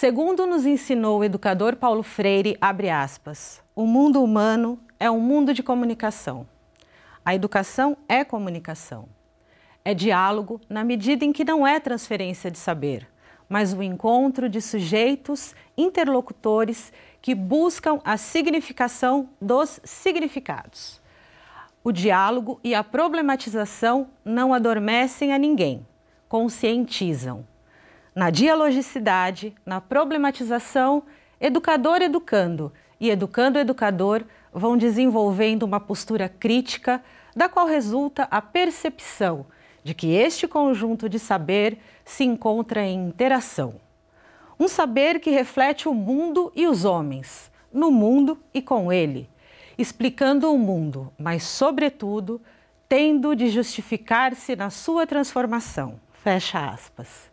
Segundo nos ensinou o educador Paulo Freire, aspas, o mundo humano é um mundo de comunicação. A educação é comunicação. É diálogo na medida em que não é transferência de saber, mas o encontro de sujeitos interlocutores que buscam a significação dos significados. O diálogo e a problematização não adormecem a ninguém, conscientizam. Na dialogicidade, na problematização, educador educando e educando educador vão desenvolvendo uma postura crítica, da qual resulta a percepção de que este conjunto de saber se encontra em interação. Um saber que reflete o mundo e os homens, no mundo e com ele, explicando o mundo, mas, sobretudo, tendo de justificar-se na sua transformação. Fecha aspas.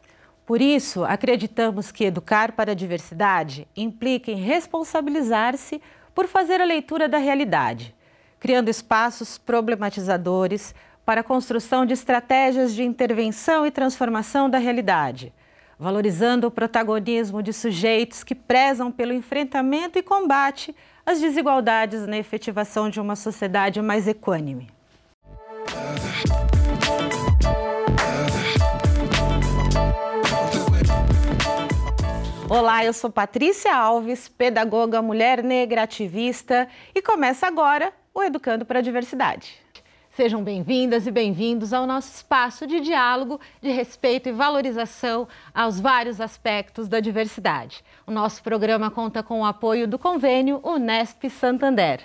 Por isso, acreditamos que educar para a diversidade implica em responsabilizar-se por fazer a leitura da realidade, criando espaços problematizadores para a construção de estratégias de intervenção e transformação da realidade, valorizando o protagonismo de sujeitos que prezam pelo enfrentamento e combate às desigualdades na efetivação de uma sociedade mais equânime. Olá, eu sou Patrícia Alves, pedagoga mulher negra ativista e começa agora o Educando para a Diversidade. Sejam bem-vindas e bem-vindos ao nosso espaço de diálogo, de respeito e valorização aos vários aspectos da diversidade. O nosso programa conta com o apoio do convênio Unesp Santander.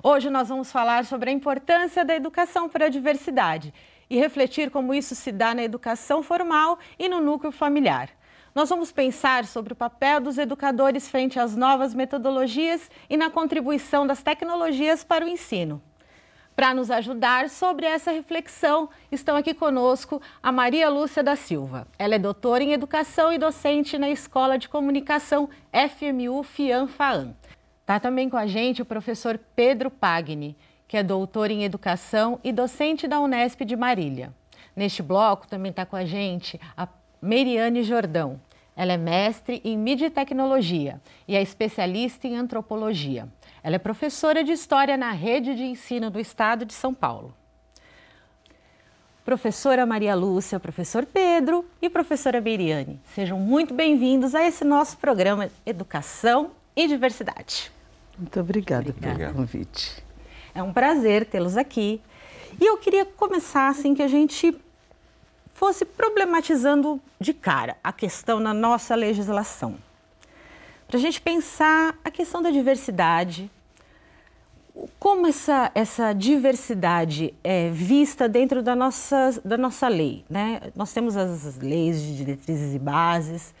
Hoje nós vamos falar sobre a importância da educação para a diversidade e refletir como isso se dá na educação formal e no núcleo familiar. Nós vamos pensar sobre o papel dos educadores frente às novas metodologias e na contribuição das tecnologias para o ensino. Para nos ajudar sobre essa reflexão, estão aqui conosco a Maria Lúcia da Silva. Ela é doutora em Educação e docente na Escola de Comunicação FMU FIAM-FAAM. Está também com a gente o professor Pedro Pagni, que é doutor em Educação e docente da Unesp de Marília. Neste bloco também está com a gente a Meriane Jordão. Ela é mestre em mídia e tecnologia e é especialista em antropologia. Ela é professora de História na Rede de Ensino do Estado de São Paulo. Professora Maria Lúcia, professor Pedro e professora Beiriane, sejam muito bem-vindos a esse nosso programa Educação e Diversidade. Muito obrigada, obrigada. pelo convite. É um prazer tê-los aqui. E eu queria começar assim que a gente fosse problematizando de cara a questão na nossa legislação para a gente pensar a questão da diversidade, como essa, essa diversidade é vista dentro da nossa, da nossa lei. Né? Nós temos as leis de diretrizes e bases,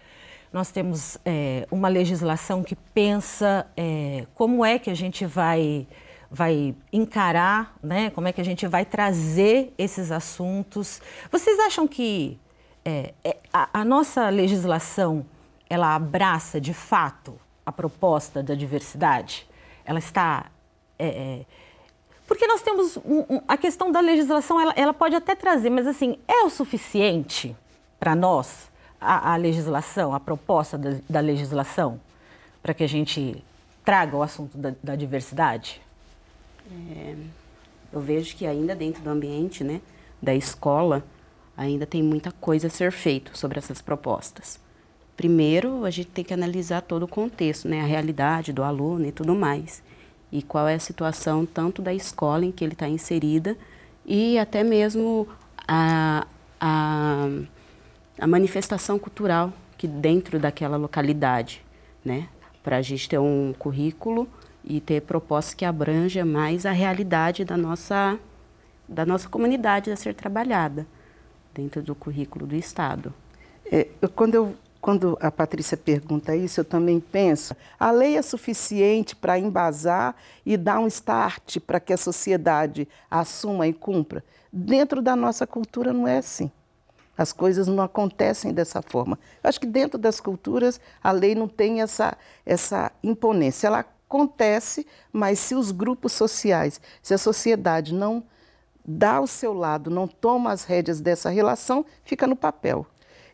nós temos é, uma legislação que pensa é, como é que a gente vai, vai encarar, né? como é que a gente vai trazer esses assuntos. Vocês acham que é, é a, a nossa legislação ela abraça de fato a proposta da diversidade? Ela está. É, é, porque nós temos um, um, a questão da legislação, ela, ela, pode até trazer, mas assim, é o suficiente para nós a, a, legislação, a proposta da, da legislação, para que a gente traga o assunto da, da diversidade? É, eu vejo que ainda dentro do ambiente né, da escola, ainda tem muita coisa a ser feito sobre essas propostas. Primeiro, a gente tem que analisar todo o contexto, né, a realidade do aluno e tudo mais. E qual é a situação tanto da escola em que ele está inserida e até mesmo a, a, a manifestação cultural que dentro daquela localidade, né? Para a gente ter um currículo e ter propostas que abranja mais a realidade da nossa, da nossa comunidade a ser trabalhada dentro do currículo do Estado. É, quando eu quando a Patrícia pergunta isso, eu também penso: a lei é suficiente para embasar e dar um start para que a sociedade assuma e cumpra? Dentro da nossa cultura não é assim. As coisas não acontecem dessa forma. Eu acho que dentro das culturas a lei não tem essa, essa imponência. Ela acontece, mas se os grupos sociais, se a sociedade não dá o seu lado, não toma as rédeas dessa relação, fica no papel.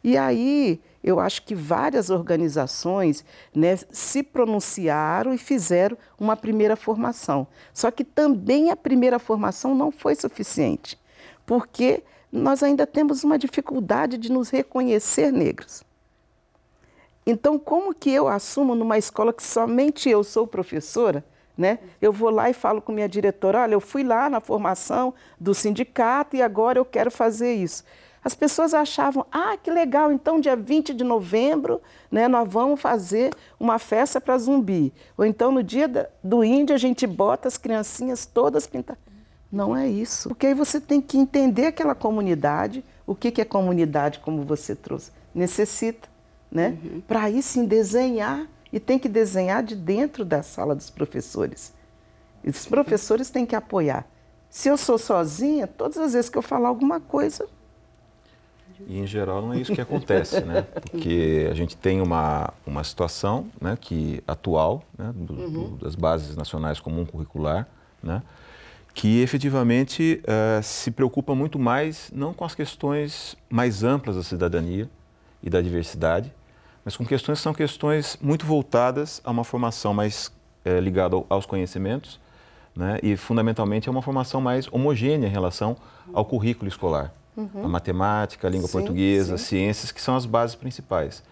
E aí eu acho que várias organizações né, se pronunciaram e fizeram uma primeira formação. Só que também a primeira formação não foi suficiente, porque nós ainda temos uma dificuldade de nos reconhecer negros. Então, como que eu assumo numa escola que somente eu sou professora? Né? Eu vou lá e falo com minha diretora: olha, eu fui lá na formação do sindicato e agora eu quero fazer isso. As pessoas achavam, ah, que legal, então dia 20 de novembro né, nós vamos fazer uma festa para zumbi. Ou então no dia do índio a gente bota as criancinhas todas pintadas. Não é isso. Porque aí você tem que entender aquela comunidade, o que, que é comunidade, como você trouxe, necessita, né? Uhum. Para aí sim desenhar, e tem que desenhar de dentro da sala dos professores. E os professores têm que apoiar. Se eu sou sozinha, todas as vezes que eu falar alguma coisa, e, em geral, não é isso que acontece, né? Porque a gente tem uma, uma situação né, que, atual, né, do, uhum. do, das bases nacionais comum curricular, né, que efetivamente uh, se preocupa muito mais, não com as questões mais amplas da cidadania e da diversidade, mas com questões que são questões muito voltadas a uma formação mais uh, ligada aos conhecimentos, né, e fundamentalmente a uma formação mais homogênea em relação ao currículo escolar uhum. a matemática, a língua sim, portuguesa, sim. ciências, que são as bases principais.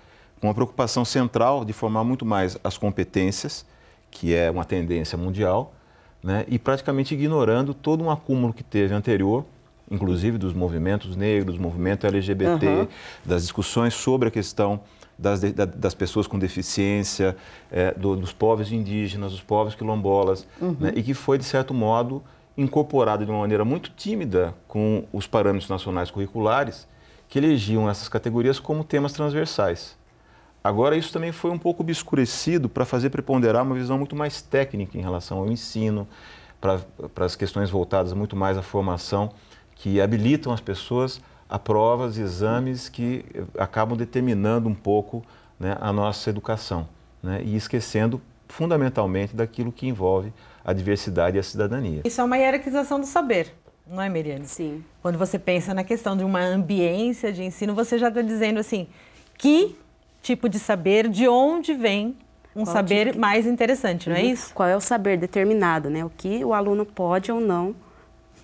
Com a preocupação central de formar muito mais as competências, que é uma tendência mundial, né, e praticamente ignorando todo um acúmulo que teve anterior, inclusive dos movimentos negros, movimento LGBT, uhum. das discussões sobre a questão das, das pessoas com deficiência, é, do, dos povos indígenas, dos povos quilombolas, uhum. né, e que foi, de certo modo, incorporado de uma maneira muito tímida com os parâmetros nacionais curriculares que elegiam essas categorias como temas transversais. Agora, isso também foi um pouco obscurecido para fazer preponderar uma visão muito mais técnica em relação ao ensino, para, para as questões voltadas muito mais à formação, que habilitam as pessoas a provas e exames que acabam determinando um pouco né, a nossa educação, né, e esquecendo fundamentalmente daquilo que envolve a diversidade e a cidadania. Isso é uma hierarquização do saber, não é, Miriane? Sim. Quando você pensa na questão de uma ambiência de ensino, você já está dizendo assim, que tipo de saber, de onde vem um Qual saber tipo? mais interessante, não é uhum. é isso? Qual é o saber determinado, né? O que o aluno pode ou não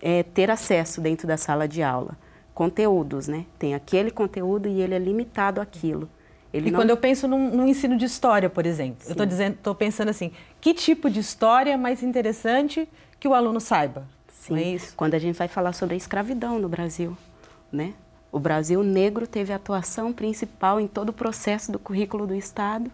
é, ter acesso dentro da sala de aula. Conteúdos, né? Tem aquele conteúdo e ele é limitado àquilo. Ele e não... quando eu penso num, num, ensino de história, por exemplo, Sim. eu estou dizendo, estou pensando assim, que tipo de história é mais interessante que o aluno saiba? Sim. É isso? Quando a gente vai falar sobre a escravidão no Brasil, né? O Brasil negro teve atuação principal em todo o processo do currículo do Estado,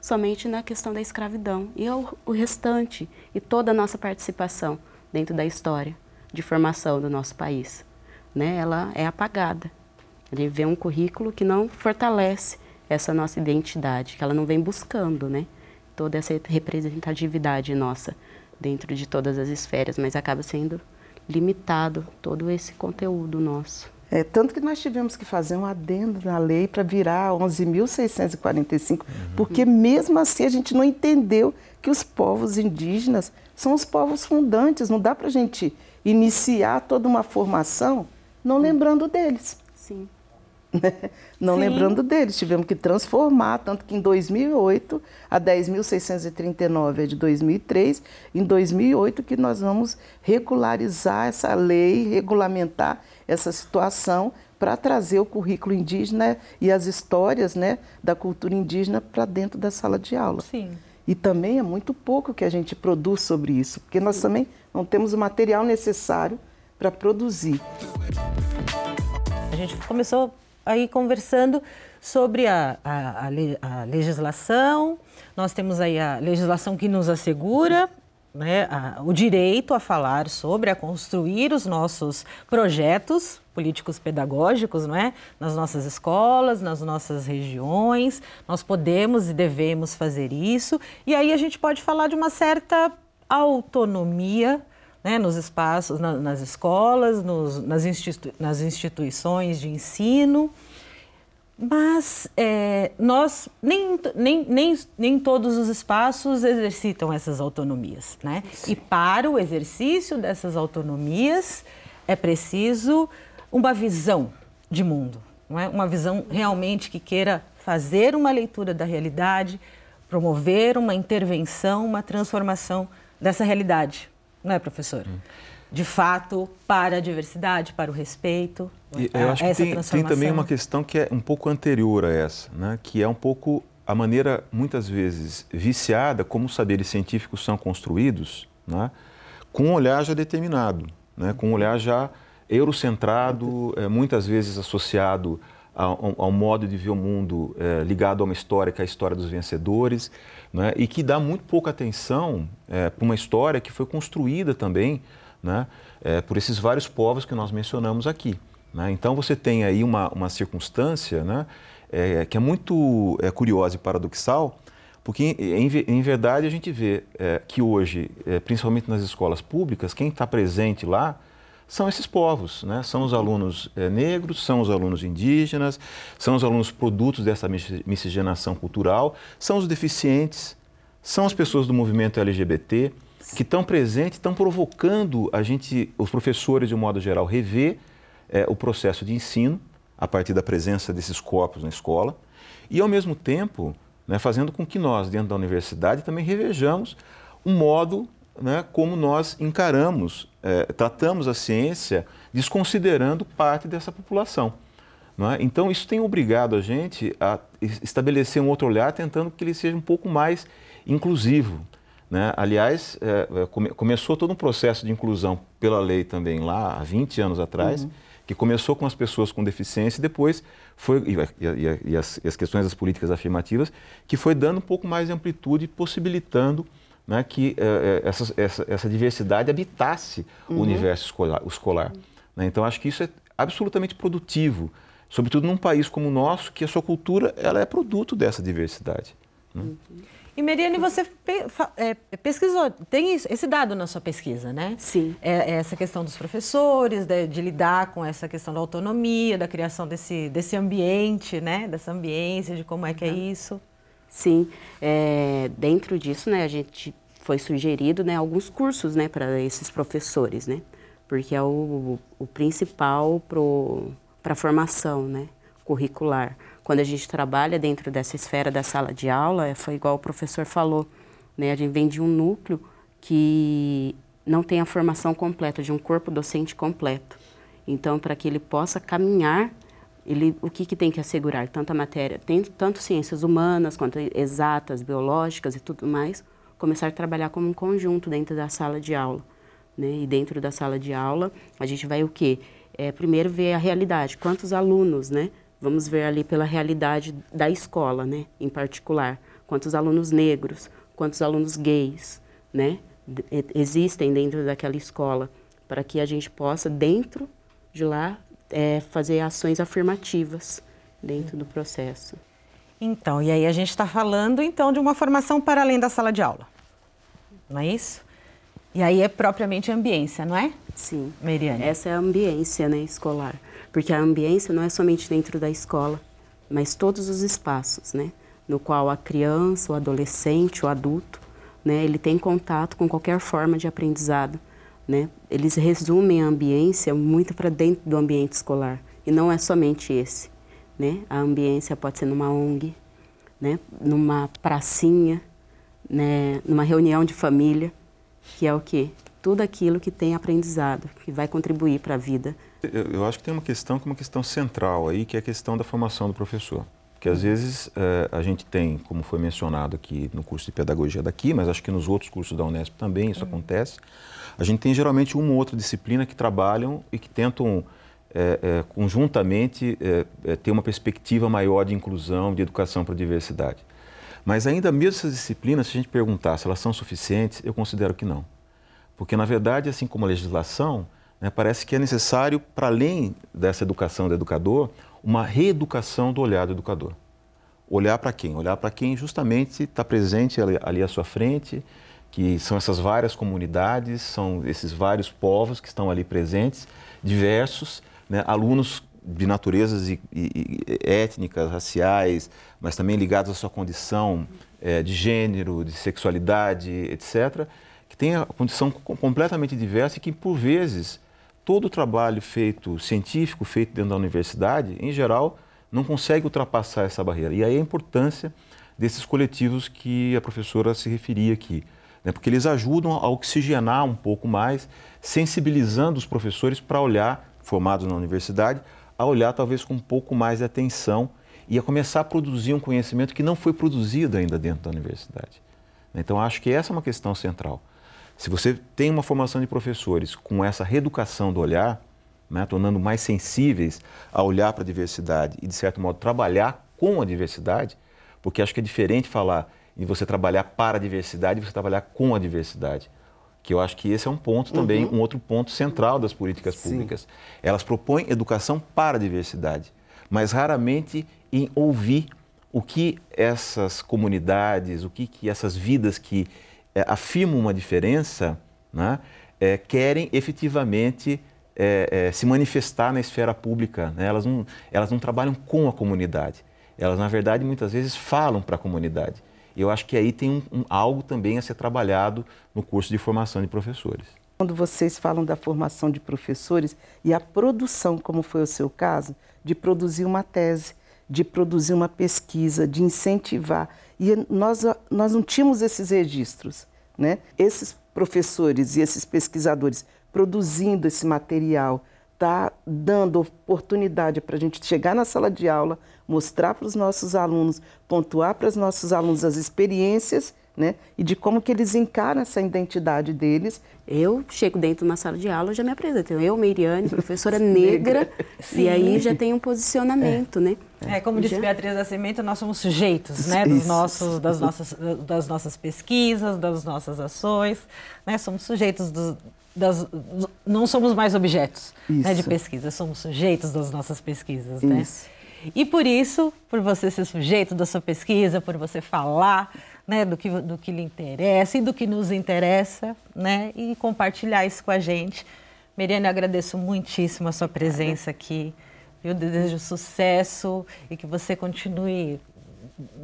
somente na questão da escravidão. E o, o restante, e toda a nossa participação dentro da história de formação do nosso país, né? Ela é apagada. Gente vê um currículo que não fortalece essa nossa identidade, que ela não vem buscando, né? Toda essa representatividade nossa dentro de todas as esferas, mas acaba sendo limitado todo esse conteúdo nosso. É, tanto que nós tivemos que fazer um adendo na lei para virar 11.645, uhum. porque mesmo assim a gente não entendeu que os povos indígenas são os povos fundantes. Não dá para a gente iniciar toda uma formação não lembrando deles. Sim. Não Sim. lembrando deles, tivemos que transformar, tanto que em 2008, a 10.639 é de 2003, em 2008 que nós vamos regularizar essa lei, regulamentar essa situação para trazer o currículo indígena e as histórias né, da cultura indígena para dentro da sala de aula. Sim. E também é muito pouco que a gente produz sobre isso, porque nós Sim. também não temos o material necessário para produzir. A gente começou aí conversando sobre a, a, a, legislação. Nós temos aí a legislação que nos assegura né, a, o direito a falar sobre, a construir os nossos projetos políticos pedagógicos, não é? Nas nossas escolas, nas nossas regiões, nós podemos e devemos fazer isso. E aí a gente pode falar de uma certa autonomia né, nos espaços, na, nas escolas, nos, nas, nas instituições de ensino. Mas é, nós, nem, nem, nem, nem todos os espaços exercitam essas autonomias. Né? E para o exercício dessas autonomias é preciso uma visão de mundo. não é? Uma visão realmente que queira fazer uma leitura da realidade, promover uma intervenção, uma transformação dessa realidade, não é, professor? Hum. De fato, para a diversidade, para o respeito. E, eu acho que tem, tem, também uma questão que é um pouco anterior a essa, né? que é um pouco a maneira, muitas vezes, viciada como os saberes científicos são construídos, né? com um olhar já determinado, né? com um olhar já eurocentrado, é, muitas vezes associado ao, ao, modo de ver o mundo é, ligado a uma história que é a história dos vencedores, né? e que dá muito pouca atenção é, para uma história que foi construída também né? É, por esses vários povos que nós mencionamos aqui. Né? Então você tem aí uma, uma circunstância né? É, que é muito é, curiosa e paradoxal, porque em, em verdade a gente vê que hoje, principalmente nas escolas públicas, quem está presente lá são esses povos, né? são os alunos é, negros, são os alunos indígenas, são os alunos produtos dessa miscigenação cultural, são os deficientes, são as pessoas do movimento LGBT que estão presentes, estão provocando a gente, os professores de um modo geral, rever é, o processo de ensino a partir da presença desses corpos na escola e, ao mesmo tempo, né, fazendo com que nós, dentro da universidade, também revejamos o modo né, como nós encaramos, é, tratamos a ciência desconsiderando parte dessa população. É? Então, isso tem obrigado a gente a estabelecer um outro olhar, tentando que ele seja um pouco mais inclusivo. Né? Aliás, é, é come, começou todo um processo de inclusão pela lei também lá há 20 anos atrás, uhum. que começou com as pessoas com deficiência e depois foi, e, e, e, as, e as questões das políticas afirmativas, que foi dando um pouco mais de amplitude, possibilitando né, que é, essa, essa, essa, diversidade habitasse uhum. o universo escolar. escolar né? Então, acho que isso é absolutamente produtivo, sobretudo num país como o nosso, que a sua cultura ela é produto dessa diversidade. Né? Uhum. E Meriane, você é, pesquisou, tem esse dado na sua pesquisa, né? Sim. É, é essa questão dos professores, de, de, lidar com essa questão da autonomia, da criação desse, desse ambiente, né? Dessa ambiência, de como é que é uhum. isso. Sim, é, dentro disso, né, a gente foi sugerido, né, alguns cursos, né, para esses professores, né, porque é o, o principal para a formação, né, curricular. Quando a gente trabalha dentro dessa esfera da sala de aula, é, foi igual o professor falou, né, a gente vem de um núcleo que não tem a formação completa, de um corpo docente completo. Então, para que ele possa caminhar ele, o que, que tem que assegurar? Tanto a matéria, tem, tanto ciências humanas quanto exatas, biológicas e tudo mais, começar a trabalhar como um conjunto dentro da sala de aula. Né? E dentro da sala de aula, a gente vai o quê? É, primeiro ver a realidade, quantos alunos, né? Vamos ver ali pela realidade da escola, né? Em particular, quantos alunos negros, quantos alunos gays, né? Existem dentro daquela escola, para que a gente possa, dentro de lá, é, fazer ações afirmativas dentro do processo. Então, e aí a gente está falando então de uma formação para além da sala de aula, não é isso? E aí é propriamente a ambiência, não é? Sim. Meriane. Essa é a ambiência né, escolar, porque a ambiência não é somente dentro da escola, mas todos os espaços, né? No qual a criança, o adolescente, o adulto, né, ele tem contato com qualquer forma de aprendizado né? Eles resumem a ambiência muito para dentro do ambiente escolar e não é somente esse, né? A ambiência pode ser numa ONG, né? Numa pracinha, né? Numa reunião de família, que é o quê? Tudo aquilo que tem aprendizado, que vai contribuir para a vida. Eu, eu, acho que tem uma questão que é uma questão central aí, que é a questão da formação do professor. Que às vezes é, a gente tem, como foi mencionado aqui no curso de pedagogia daqui, mas acho que nos outros cursos da Unesp também isso uhum. acontece a gente tem geralmente uma ou outra disciplina que trabalham e que tentam é, é, conjuntamente é, é ter uma perspectiva maior de inclusão, de educação para a diversidade. Mas ainda mesmo essas disciplinas, se a gente perguntar se elas são suficientes, eu considero que não. Porque, na verdade, assim como a legislação, né, parece que é necessário, para além dessa educação do educador, uma reeducação do olhar do educador. Olhar para quem? Olhar para quem justamente está presente ali, ali à sua frente, que são essas várias comunidades, são esses vários povos que estão ali presentes, diversos, né? alunos de naturezas e, e, e étnicas, raciais, mas também ligados à sua condição é, de gênero, de sexualidade, etc., que têm a condição completamente diversa e que, por vezes, todo o trabalho feito científico, feito dentro da universidade, em geral, não consegue ultrapassar essa barreira. E aí a importância desses coletivos que a professora se referia aqui, né? porque eles ajudam a oxigenar um pouco mais, sensibilizando os professores para olhar, formados na universidade, a olhar talvez com um pouco mais de atenção e a começar a produzir um conhecimento que não foi produzido ainda dentro da universidade. Então, acho que essa é uma questão central. Se você tem uma formação de professores com essa reeducação do olhar, né, tornando mais sensíveis a olhar para a diversidade e, de certo modo, trabalhar com a diversidade, porque acho que é diferente falar em você trabalhar para a diversidade e você trabalhar com a diversidade. Que eu acho que esse é um ponto também, uhum. um outro ponto central das políticas Sim. públicas. Elas propõem educação para a diversidade, mas raramente em ouvir o que essas comunidades, o que, que essas vidas que é, afirmam uma diferença, né, é, querem efetivamente é, se manifestar na esfera pública. Né? Elas, não, elas não trabalham com a comunidade. Elas, na verdade, muitas vezes falam para a comunidade. Eu acho que aí tem um, um, algo também a ser trabalhado no curso de formação de professores. Quando vocês falam da formação de professores e a produção, como foi o seu caso, de produzir uma tese, de produzir uma pesquisa, de incentivar. E nós, nós não tínhamos esses registros. Né? Esses professores e esses pesquisadores produzindo esse material, está dando oportunidade para a gente chegar na sala de aula, mostrar para os nossos alunos, pontuar para os nossos alunos as experiências né? E de como que eles encaram essa identidade deles. Eu chego dentro de uma sala de aula, já me apresento. Eu, Meiriane, professora negra, e aí já tem um posicionamento, é. né? É, como disse já? Beatriz Nascimento, nós somos sujeitos, né, dos nossos, das, nossas, das nossas pesquisas, das nossas ações, né? Somos sujeitos dos, das, não somos mais objetos né, de pesquisa, somos sujeitos das nossas pesquisas, né? E por isso, por você ser sujeito da sua pesquisa, por você falar né, do, que, do que lhe interessa e do que nos interessa, né, e compartilhar isso com a gente. Meriane, eu agradeço muitíssimo a sua presença aqui. Eu desejo sucesso e que você continue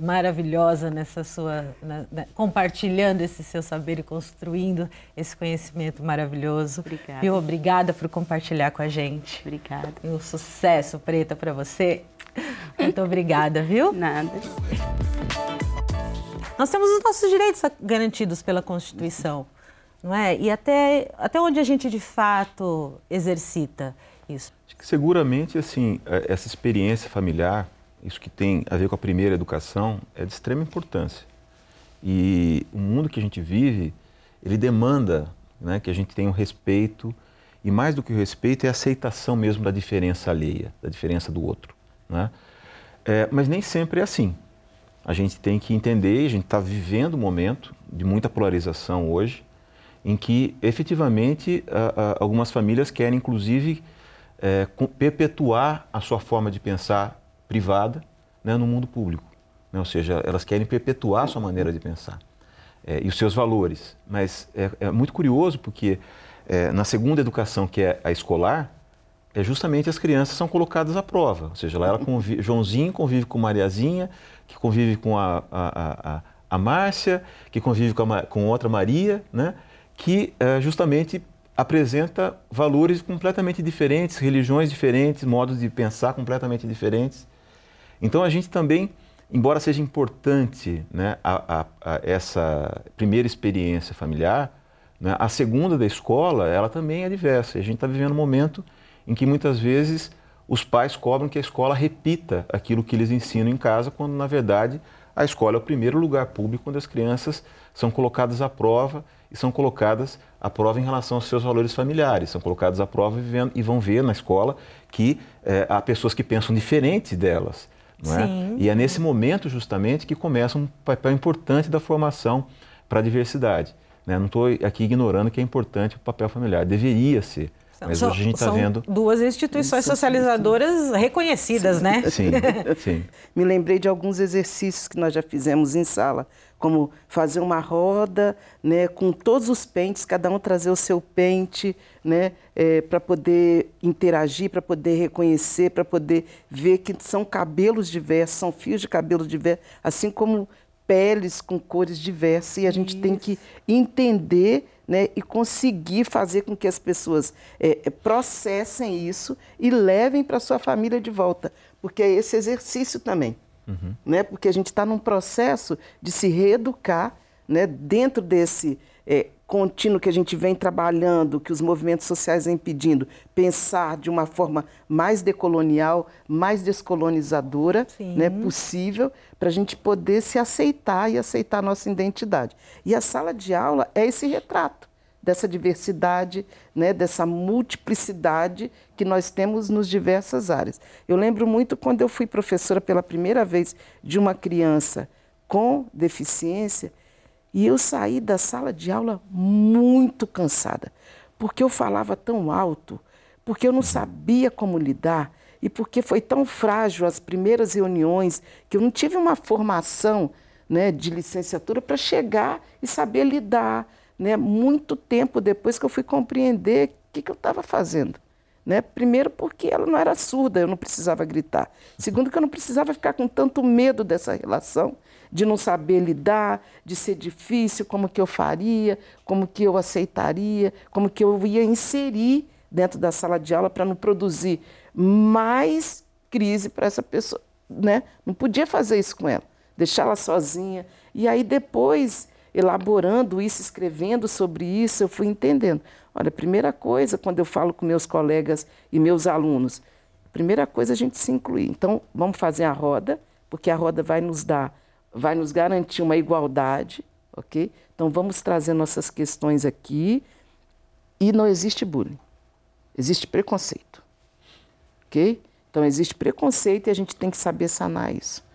maravilhosa nessa sua na, na, compartilhando esse seu saber e construindo esse conhecimento maravilhoso. Obrigada. E obrigada por compartilhar com a gente. Obrigada. E um sucesso, Preta, para você. Muito obrigada, viu? Nada. Nós temos os nossos direitos garantidos pela Constituição, não é? E até, até onde a gente de fato exercita isso? Acho que seguramente, assim, é, essa experiência familiar, isso que tem a ver com a primeira educação, é de extrema importância. E o mundo que a gente vive, ele demanda né, que a gente tenha um respeito, e mais do que o respeito, é a aceitação mesmo da diferença alheia, da diferença do outro. Né? É, mas nem sempre é assim a gente tem que entender, a gente está vivendo um momento de muita polarização hoje, em que efetivamente algumas famílias querem inclusive é, perpetuar a sua forma de pensar privada né, no mundo público. Né? Ou seja, elas querem perpetuar a sua maneira de pensar é, e os seus valores. Mas é, é muito curioso porque é, na segunda educação, que é a escolar, é justamente as crianças são colocadas à prova. Ou seja, lá ela convive, Joãozinho convive com Mariazinha, que convive com a, a, a, a Márcia, que convive com, a, com outra Maria, né? que é, justamente apresenta valores completamente diferentes, religiões diferentes, modos de pensar completamente diferentes. Então a gente também, embora seja importante né, a, a, a essa primeira experiência familiar, né, a segunda da escola, ela também é diversa. A gente está vivendo um momento em que muitas vezes os pais cobram que a escola repita aquilo que eles ensinam em casa, quando na verdade a escola é o primeiro lugar público onde as crianças são colocadas à prova e são colocadas à prova em relação aos seus valores familiares, são colocadas à prova vivendo, e vão ver na escola que é, há pessoas que pensam diferente delas. É? E é nesse momento justamente que começa um papel importante da formação para a diversidade. Né? Não estou aqui ignorando que é importante o papel familiar, deveria ser. Mas hoje a gente está vendo. Duas instituições socializadoras reconhecidas, sim. né? Sim, sim. Me lembrei de alguns exercícios que nós já fizemos em sala, como fazer uma roda, né, com todos os pentes, cada um trazer o seu pente, né, é, para poder interagir, para poder reconhecer, para poder ver que são cabelos diversos, são fios de cabelo diversos, assim como peles com cores diversas e a gente tem que entender né, e conseguir fazer com que as pessoas é, processem isso e levem para sua família de volta, porque é esse exercício também, uhum. né, porque a gente está num processo de se reeducar né, dentro desse é, contínuo que a gente vem trabalhando, que os movimentos sociais vêm pedindo, pensar de uma forma mais decolonial, mais descolonizadora né, possível, para a gente poder se aceitar e aceitar a nossa identidade. E a sala de aula é esse retrato dessa diversidade, né, dessa multiplicidade que nós temos nos diversas áreas. Eu lembro muito quando eu fui professora pela primeira vez de uma criança com deficiência, e eu saí da sala de aula muito cansada, porque eu falava tão alto, porque eu não sabia como lidar e porque foi tão frágil as primeiras reuniões que eu não tive uma formação né, de licenciatura para chegar e saber lidar. Né, muito tempo depois que eu fui compreender o que, que eu estava fazendo. Né? Primeiro, porque ela não era surda, eu não precisava gritar. Segundo, que eu não precisava ficar com tanto medo dessa relação de não saber lidar, de ser difícil, como que eu faria, como que eu aceitaria, como que eu ia inserir dentro da sala de aula para não produzir mais crise para essa pessoa, né? Não podia fazer isso com ela, deixá-la sozinha. E aí depois, elaborando isso, escrevendo sobre isso, eu fui entendendo. Olha, primeira coisa, quando eu falo com meus colegas e meus alunos, primeira coisa a gente se incluir. Então, vamos fazer a roda, porque a roda vai nos dar vai nos garantir uma igualdade, ok? Então vamos trazer nossas questões aqui e não existe bullying, existe preconceito, ok? Então existe preconceito e a gente tem que saber sanar isso.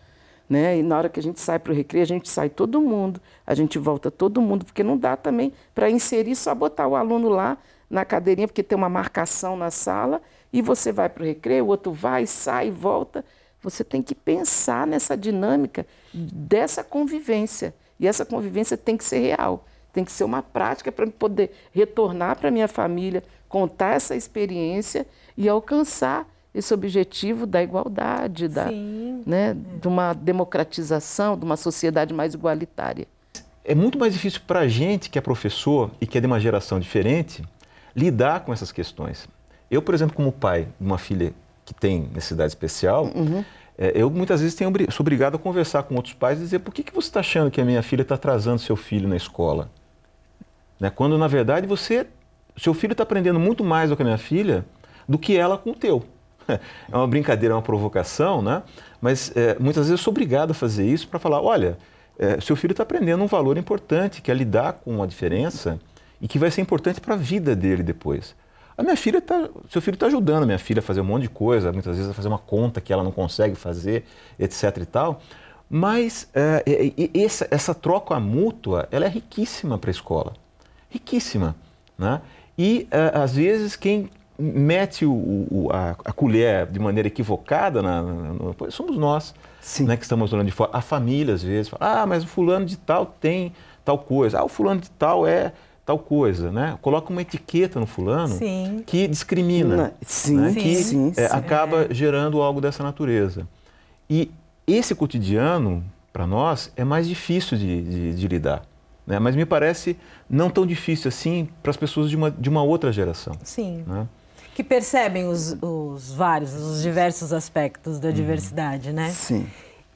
Né? E na hora que a gente sai para o recreio, a gente sai todo mundo, a gente volta todo mundo, porque não dá também para inserir só botar o aluno lá na cadeirinha, porque tem uma marcação na sala, e você vai para o recreio, o outro vai, sai, volta. Você tem que pensar nessa dinâmica dessa convivência. E essa convivência tem que ser real, tem que ser uma prática para poder retornar para minha família, contar essa experiência e alcançar esse objetivo da igualdade, da, né, de uma democratização, de uma sociedade mais igualitária. É muito mais difícil para a gente, que é professor e que é de uma geração diferente, lidar com essas questões. Eu, por exemplo, como pai de uma filha que tem necessidade especial, uhum. é, eu muitas vezes tenho, sou obrigado a conversar com outros pais e dizer por que, que você está achando que a minha filha está atrasando seu filho na escola? Né? Quando, na verdade, você, seu filho está aprendendo muito mais do que a minha filha do que ela com o teu. É uma brincadeira, é uma provocação, né? mas é, muitas vezes eu sou obrigado a fazer isso para falar, olha, é, seu filho está aprendendo um valor importante, que é lidar com a diferença e que vai ser importante para a vida dele depois. A minha filha tá, seu filho está ajudando a minha filha a fazer um monte de coisa, muitas vezes a fazer uma conta que ela não consegue fazer, etc e tal. Mas é, essa, essa troca mútua, ela é riquíssima para a escola, riquíssima, né? E é, às vezes quem mete o, o, a, a, colher de maneira equivocada na, na, na, somos nós, né, que estamos olhando de fora. A família às vezes fala, ah, mas o fulano de tal tem tal coisa, ah, o fulano de tal é tal coisa, né? Coloca uma etiqueta no fulano sim. que discrimina, sim, né? sim, que sim, é, acaba é. gerando algo dessa natureza. E esse cotidiano, para nós, é mais difícil de, de, de lidar. Né? Mas me parece não tão difícil assim para as pessoas de uma, de uma outra geração. Sim. Né? Que percebem os, os vários, os diversos aspectos da uhum. diversidade, né? Sim.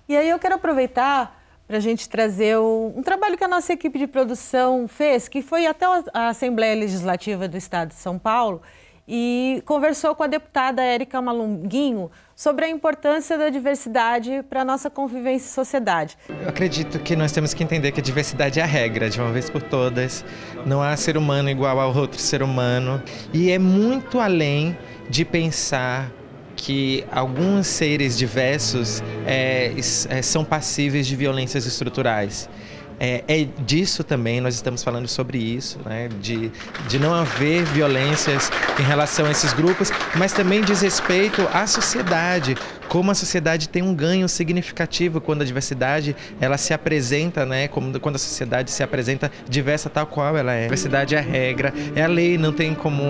E aí eu quero aproveitar para a gente trazer um trabalho que a nossa equipe de produção fez, que foi até a Assembleia Legislativa do Estado de São Paulo e conversou com a deputada Érica Malunguinho sobre a importância da diversidade para a nossa convivência e sociedade. Eu acredito que nós temos que entender que a diversidade é a regra, de uma vez por todas. Não há ser humano igual ao outro ser humano. E é muito além de pensar que alguns seres diversos é, é, são passíveis de violências estruturais. É, é, disso também, nós estamos falando sobre isso, né? de, de não haver violências em relação a esses grupos, mas também diz respeito à sociedade, como a sociedade tem um ganho significativo quando a diversidade ela se apresenta, né? Como, quando a sociedade se apresenta diversa tal qual ela é. A diversidade é a regra, é a lei, não tem como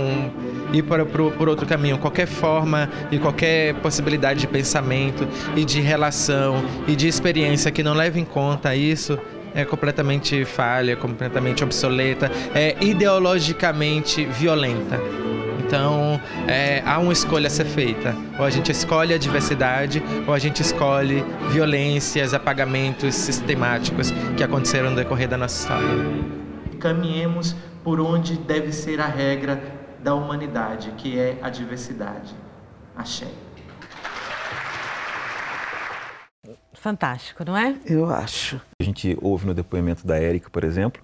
ir por, por, por outro caminho. Qualquer forma e qualquer possibilidade de pensamento e de relação e de experiência que não leve em conta isso é completamente falha, completamente obsoleta, é ideologicamente violenta. Então, é, há uma escolha a ser feita. Ou a gente escolhe a diversidade, ou a gente escolhe violências, apagamentos sistemáticos que aconteceram no decorrer da nossa história. Caminhemos por onde deve ser a regra da humanidade, que é a diversidade. Axé. Fantástico, não é? Eu acho. A gente ouve no depoimento da Érica, por exemplo,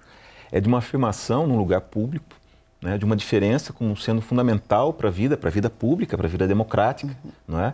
é de uma afirmação num lugar público, né, de uma diferença como sendo fundamental para a vida, para a vida pública, para a vida democrática, uhum. não é?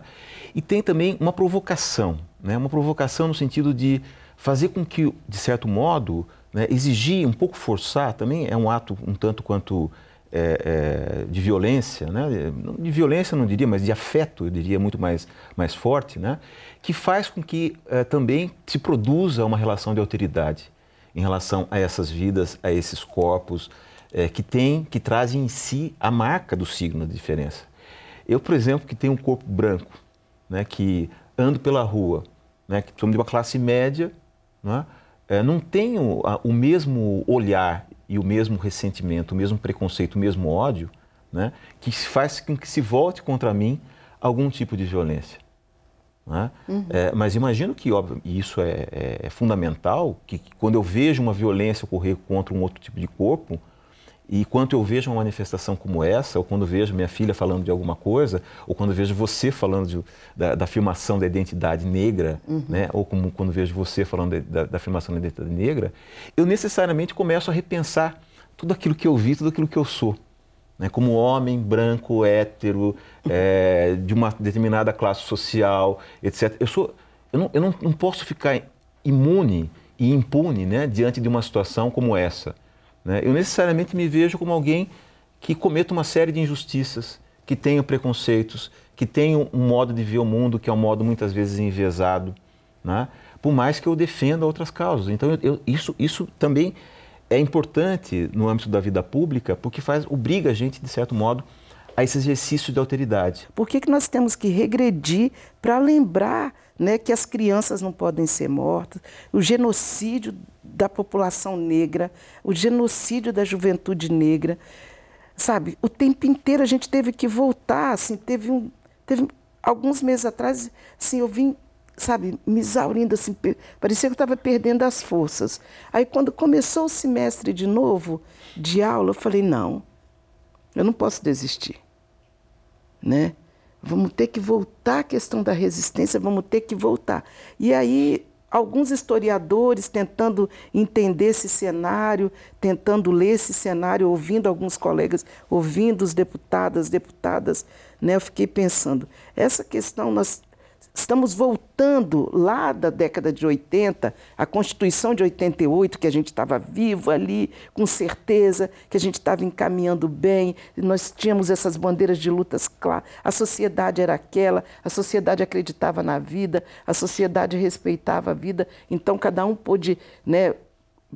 E tem também uma provocação, né, uma provocação no sentido de fazer com que, de certo modo, né, exigir, um pouco forçar, também é um ato um tanto quanto é, é, de violência, né? de violência não diria, mas de afeto, eu diria muito mais, mais forte, né? que faz com que é, também se produza uma relação de alteridade em relação a essas vidas, a esses corpos, é, que tem, que trazem em si a marca do signo da diferença. Eu, por exemplo, que tenho um corpo branco, né, que ando pela rua, né, que sou de uma classe média, né, é, não tenho o mesmo olhar e o mesmo ressentimento, o mesmo preconceito, o mesmo ódio, né, que faz com que se volte contra mim algum tipo de violência. Né? Uhum. É, mas imagino que, óbvio, e isso é, é, é fundamental, que, que, quando eu vejo uma violência ocorrer contra um outro tipo de corpo, e quando eu vejo uma manifestação como essa, ou quando vejo minha filha falando de alguma coisa, ou quando vejo você falando de, da, da, afirmação da identidade negra, uhum. né? ou como quando vejo você falando de, da, da afirmação da identidade negra, eu necessariamente começo a repensar tudo aquilo que eu vi, tudo aquilo que eu sou. Né? Como homem, branco, hétero, é, de uma determinada classe social, etc. Eu, sou, eu, não, eu não, não posso ficar imune e impune né? diante de uma situação como essa. Né? Eu necessariamente me vejo como alguém que cometa uma série de injustiças, que tenha preconceitos, que tenha um modo de ver o mundo que é um modo muitas vezes enviesado, né? por mais que eu defenda outras causas. Então, eu, isso, isso também é importante no âmbito da vida pública, porque faz, obriga a gente, de certo modo, a esse exercício de alteridade. Por que, que nós temos que regredir para lembrar né, que as crianças não podem ser mortas, o genocídio da população negra, o genocídio da juventude negra. Sabe, o tempo inteiro a gente teve que voltar, assim, teve um teve alguns meses atrás, assim, eu vim, sabe, me exaurindo assim, parecia que eu estava perdendo as forças. Aí quando começou o semestre de novo de aula, eu falei, não, eu não posso desistir. Né? Vamos ter que voltar à questão da resistência, vamos ter que voltar. E aí alguns historiadores tentando entender esse cenário, tentando ler esse cenário, ouvindo alguns colegas, ouvindo os deputadas, deputadas, né, eu fiquei pensando, essa questão nós Estamos voltando lá da década de 80, a Constituição de 88, que a gente estava vivo ali, com certeza, que a gente estava encaminhando bem, nós tínhamos essas bandeiras de lutas claras, a sociedade era aquela, a sociedade acreditava na vida, a sociedade respeitava a vida, então cada um pôde né,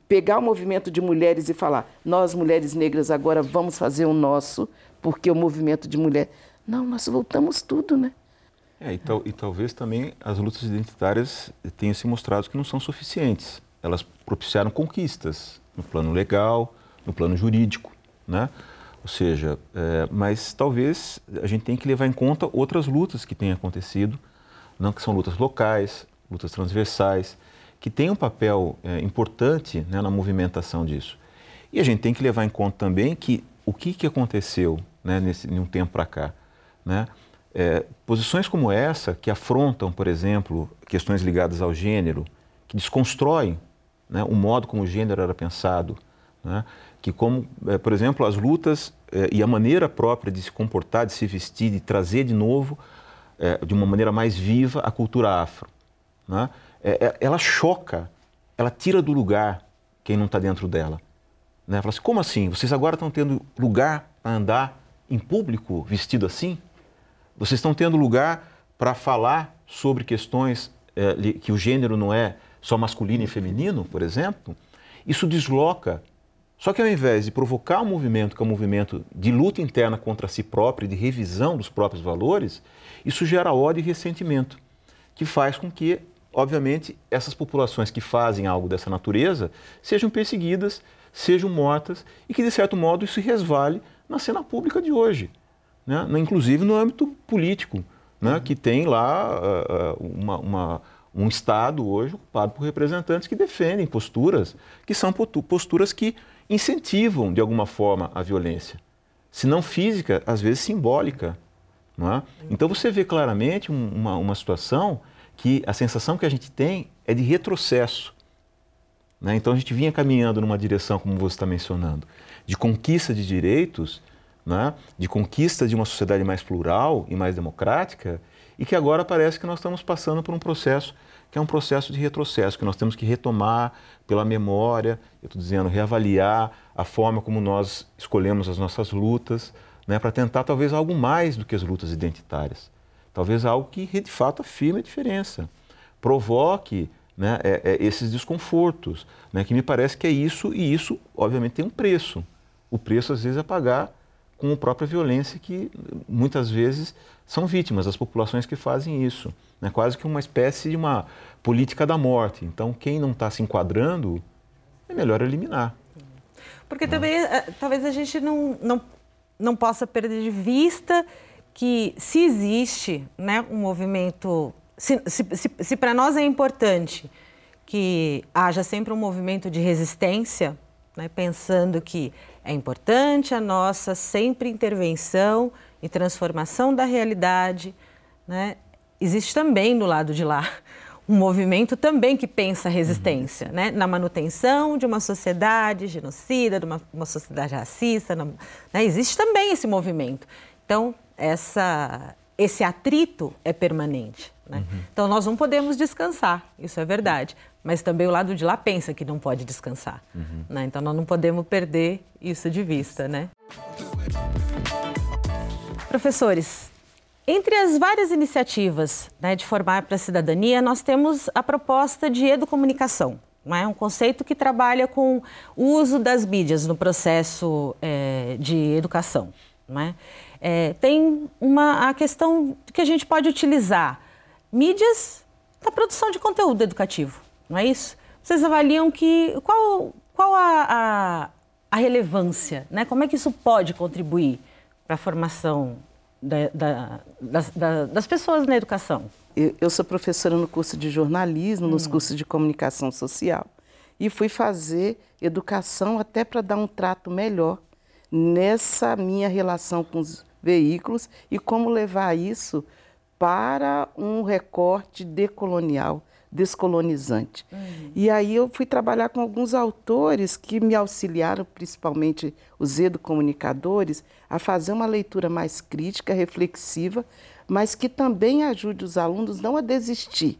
pegar o movimento de mulheres e falar: nós, mulheres negras, agora vamos fazer o nosso, porque o movimento de mulher. Não, nós voltamos tudo, né? É, e, tal, e, talvez também as lutas identitárias tenham se mostrado que não são suficientes. Elas propiciaram conquistas no plano legal, no plano jurídico, né? Ou seja, é, mas talvez a gente tenha que levar em conta outras lutas que têm acontecido, não que são lutas locais, lutas transversais, que têm um papel é, importante né, na movimentação disso. E a gente tem que levar em conta também que o que, que aconteceu né, nesse, em um tempo para cá, né? É, posições como essa, que afrontam, por exemplo, questões ligadas ao gênero, que desconstroem né, o modo como o gênero era pensado, né, que como, é, por exemplo, as lutas é, e a maneira própria de se comportar, de se vestir, de trazer de novo, é, de uma maneira mais viva, a cultura afro. Né, é, é, ela choca, ela tira do lugar quem não está dentro dela. Né? Fala assim, como assim? Vocês agora estão tendo lugar para andar em público vestido assim? Vocês estão tendo lugar para falar sobre questões é, que o gênero não é só masculino e feminino, por exemplo? Isso desloca. Só que ao invés de provocar um movimento que é um movimento de luta interna contra si próprio, de revisão dos próprios valores, isso gera ódio e ressentimento, que faz com que, obviamente, essas populações que fazem algo dessa natureza sejam perseguidas, sejam mortas e que, de certo modo, isso resvale na cena pública de hoje, né? inclusive no âmbito político, né? que tem lá uh, uma, uma, um Estado hoje ocupado por representantes que defendem posturas que são posturas que incentivam, de alguma forma, a violência. Se não física, às vezes simbólica. É? Então você vê claramente uma, uma situação que a sensação que a gente tem é de retrocesso. Né? Então a gente vinha caminhando numa direção, como você está mencionando, de conquista de direitos, né? de conquista de uma sociedade mais plural e mais democrática, e que agora parece que nós estamos passando por um processo que é um processo de retrocesso, que nós temos que retomar pela memória, eu estou dizendo, reavaliar a forma como nós escolhemos as nossas lutas, né, para tentar talvez algo mais do que as lutas identitárias. Talvez algo que de fato afirme a diferença, provoque né, é, é, esses desconfortos, né, que me parece que é isso, e isso, obviamente, tem um preço. O preço, às vezes, é pagar com a própria violência que muitas vezes são vítimas, as populações que fazem isso. Né, quase que uma espécie de uma política da morte. Então, quem não está se enquadrando, é melhor eliminar. Porque também, eh, talvez a gente não, não, não possa perder de vista que se existe né, um movimento se, se, se, se para nós é importante que haja sempre um movimento de resistência, né, pensando que é importante a nossa sempre intervenção e transformação da realidade, né, existe também do lado de lá um movimento também que pensa resistência, uhum. né? na manutenção de uma sociedade genocida, de uma, uma sociedade racista. Né? Existe também esse movimento. Então, essa, esse atrito é permanente. Né? Uhum. Então, nós não podemos descansar, isso é verdade. Mas também o lado de lá pensa que não pode descansar. Uhum. Né? Então, nós não podemos perder isso de vista. Né? Professores, entre as várias iniciativas né, de formar para a cidadania, nós temos a proposta de educomunicação. É um conceito que trabalha com o uso das mídias no processo é, de educação. É? É, tem uma, a questão que a gente pode utilizar mídias da produção de conteúdo educativo, não é isso? Vocês avaliam que qual, qual a, a, a relevância, né? como é que isso pode contribuir para a formação da, da, das, da, das, pessoas na educação? Eu, eu, sou professora no curso de jornalismo, hum. nos cursos de comunicação social, e fui fazer educação até para dar um trato melhor nessa minha relação com os veículos e como levar isso para um recorte decolonial, descolonizante. Uhum. E aí eu fui trabalhar com alguns autores que me auxiliaram, principalmente os educomunicadores, a fazer uma leitura mais crítica, reflexiva, mas que também ajude os alunos não a desistir,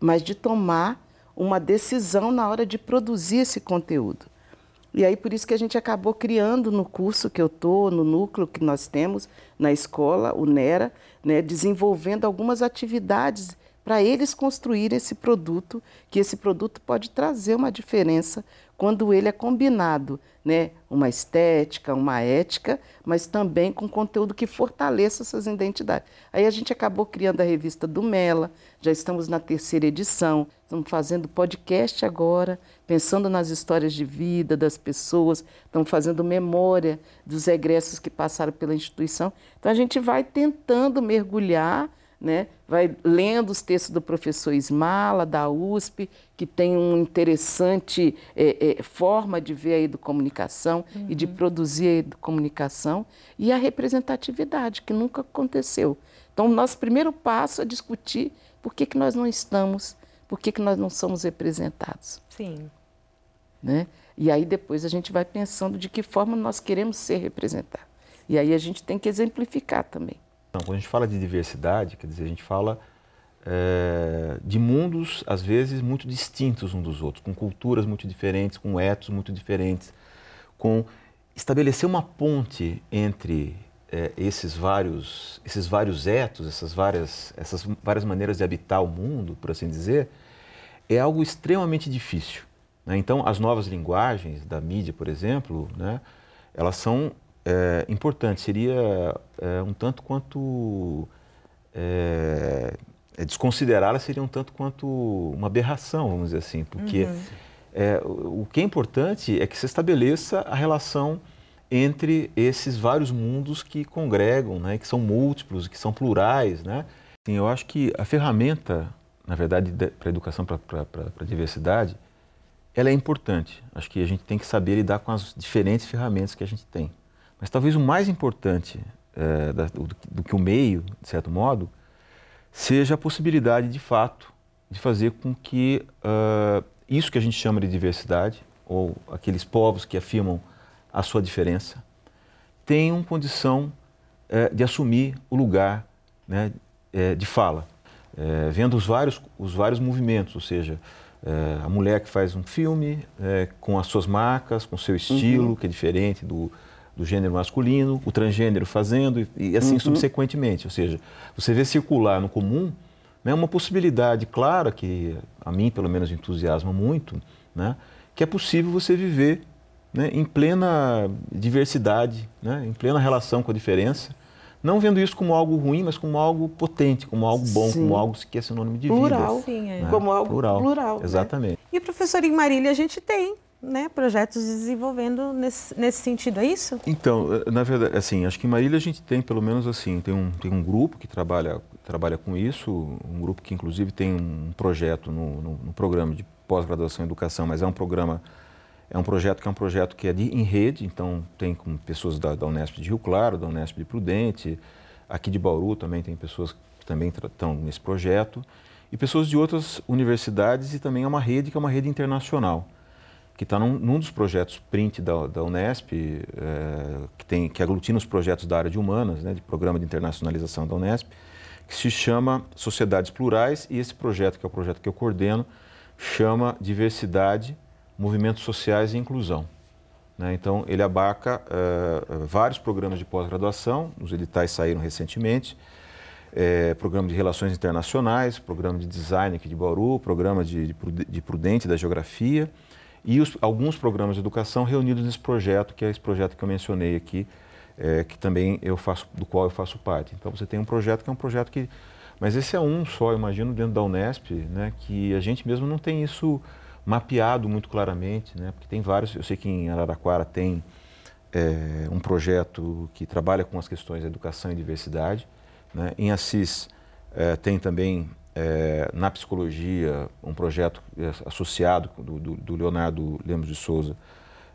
mas de tomar uma decisão na hora de produzir esse conteúdo. E aí por isso que a gente acabou criando no curso que eu estou, no núcleo que nós temos na escola, o NERA, né, desenvolvendo algumas atividades para eles construírem esse produto, que esse produto pode trazer uma diferença quando ele é combinado, né, uma estética, uma ética, mas também com conteúdo que fortaleça essas identidades. Aí a gente acabou criando a revista do Mela, já estamos na terceira edição, estamos fazendo podcast agora, pensando nas histórias de vida das pessoas, estamos fazendo memória dos egressos que passaram pela instituição. Então a gente vai tentando mergulhar né? vai lendo os textos do professor Ismala, da USP, que tem uma interessante é, é, forma de ver a educomunicação uhum. e de uhum. produzir a educomunicação, e a representatividade, que nunca aconteceu. Então, o nosso primeiro passo é discutir por que, que nós não estamos, por que, que nós não somos representados. Sim. Né? E aí depois a gente vai pensando de que forma nós queremos ser representados. E aí a gente tem que exemplificar também. Quando a gente fala de diversidade, quer dizer, a gente fala é, de mundos, às vezes, muito distintos uns dos outros, com culturas muito diferentes, com etos muito diferentes, com estabelecer uma ponte entre é, esses vários esses vários etos, essas várias essas várias maneiras de habitar o mundo, por assim dizer, é algo extremamente difícil. Né? Então, as novas linguagens da mídia, por exemplo, né, elas são é, importantes. Seria é, um tanto quanto é, é, desconsiderá-la seria um tanto quanto uma aberração, vamos dizer assim, porque uhum. é, o, que é importante é que se estabeleça a relação entre esses vários mundos que congregam, né, que são múltiplos, que são plurais, né? Assim, eu acho que a ferramenta, na verdade, para a educação, para a diversidade, ela é importante. Acho que a gente tem que saber lidar com as diferentes ferramentas que a gente tem. Mas talvez o mais importante é, da, do, do que o meio, de certo modo, seja a possibilidade, de fato, de fazer com que uh, isso que a gente chama de diversidade, ou aqueles povos que afirmam a sua diferença, tenham condição uh, de assumir o lugar né, uh, de fala. Eh, vendo os vários, os vários movimentos, ou seja, a mulher que faz um filme com as suas marcas, com o seu estilo, uhum. que é diferente do, do gênero masculino, o transgênero fazendo e, e assim uhum. subsequentemente. Ou seja, você vê circular no comum né, uma possibilidade clara que a mim pelo menos entusiasma muito, né, que é possível você viver né, em plena diversidade, né, em plena relação com a diferença, não vendo isso como algo ruim, mas como algo potente, como algo bom, Sim. como algo que é sinônimo de plural. vida. Sim, é. Né? Como algo plural. plural né? Exatamente. Né? E professor em Marília, a gente tem né, projetos desenvolvendo nesse, nesse sentido, é isso? Então, eh, na verdade, assim, acho que em Marília a gente tem pelo menos assim, tem um, tem um grupo que trabalha, trabalha com isso, um grupo que inclusive tem um projeto no, no, no programa de pós-graduação em educação, mas é um programa, é um projeto que é um projeto que é de, em rede, então tem com pessoas da, da Unesp de Rio Claro, da Unesp de Prudente, aqui de Bauru também tem pessoas que também estão nesse projeto, e pessoas de outras universidades e também é uma rede que é uma rede internacional que está num, num, dos projetos print da, da Unesp, é, que, tem, que aglutina os projetos da área de humanas, né, de programa de internacionalização da Unesp, que se chama Sociedades Plurais, e esse projeto, que é o projeto que eu coordeno, chama Diversidade, Movimentos Sociais e Inclusão. Né? Então, ele abarca é, vários programas de pós-graduação, os editais saíram recentemente, é, programa de Relações Internacionais, programa de Design aqui de Bauru, programa de, de Prudente da Geografia, e os, alguns programas de educação reunidos nesse projeto, que é esse projeto que eu mencionei aqui, é, que também eu faço, do qual eu faço parte. Então você tem um projeto que é um projeto que, mas esse é um só, imagino, dentro da Unesp, né, que a gente mesmo não tem isso mapeado muito claramente, né, porque tem vários, eu sei que em Araraquara tem é, um projeto que trabalha com as questões de educação e diversidade, né, em Assis é, tem também é, na psicologia, um projeto é, associado do, do, do Leonardo Lemos de Souza,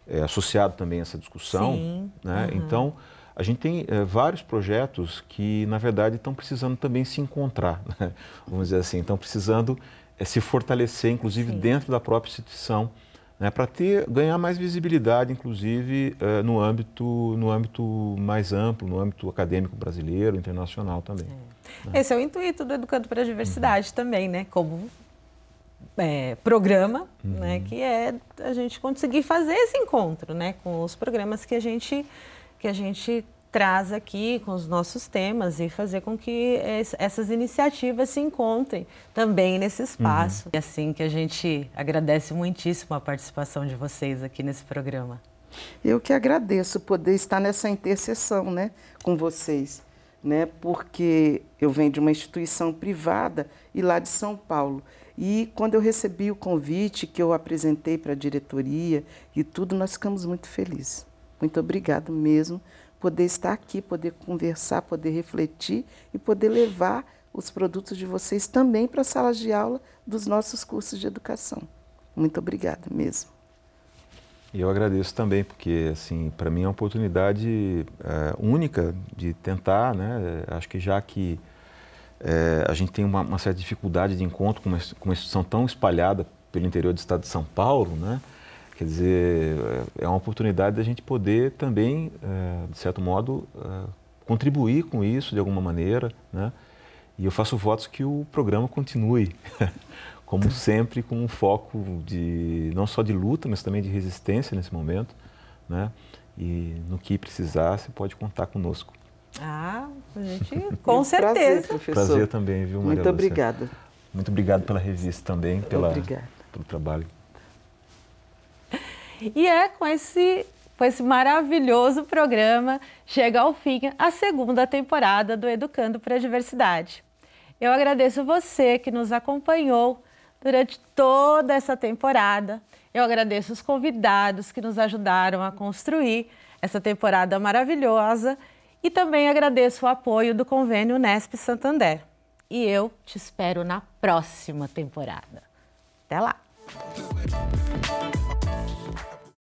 é, associado também a essa discussão. Sim. Né? Uhum. Então, a gente tem é, vários projetos que, na verdade, estão precisando também se encontrar, né? vamos dizer assim, estão precisando é, se fortalecer, inclusive Sim. dentro da própria instituição, né? para ter ganhar mais visibilidade, inclusive é, no âmbito no âmbito mais amplo, no âmbito acadêmico brasileiro, internacional também. É. Esse é o intuito do Educando para a Diversidade uhum. também, né? Como é, programa, uhum. né? Que é a gente conseguir fazer esse encontro, né? Com os programas que a gente que a gente traz aqui com os nossos temas e fazer com que essas iniciativas se encontrem também nesse espaço. Uhum. E assim que a gente agradece muitíssimo a participação de vocês aqui nesse programa. Eu que agradeço poder estar nessa interseção, né, com vocês né, porque eu venho de uma instituição privada e lá de São Paulo. E quando eu recebi o convite que eu apresentei para a diretoria e tudo, nós ficamos muito felizes. Muito obrigado mesmo poder estar aqui, poder conversar, poder refletir e poder levar os produtos de vocês também para as salas de aula dos nossos cursos de educação. Muito obrigada mesmo. E eu agradeço também, porque assim, para mim é uma oportunidade é, única de tentar, né? Acho que já que é, a gente tem uma, uma, certa dificuldade de encontro com uma, com uma, instituição tão espalhada pelo interior do estado de São Paulo, né? Quer dizer, é uma oportunidade da gente poder também, é, de certo modo, contribuir com isso de alguma maneira, né? E eu faço votos que o programa continue, como sempre, com um foco de não só de luta, mas também de resistência nesse momento. Né? E no que precisar, você pode contar conosco. Ah, a gente, com certeza. Prazer, professor. Prazer também, viu, Maria Muito obrigada. Muito obrigado pela revista também, pela, pelo trabalho. E é com esse, com esse maravilhoso programa chega ao fim a segunda temporada do Educando para a Diversidade. Eu agradeço você que nos acompanhou durante toda essa temporada. Eu agradeço os convidados que nos ajudaram a construir essa temporada maravilhosa e também agradeço o apoio do convênio Nesp Santander. E eu te espero na próxima temporada. Até lá!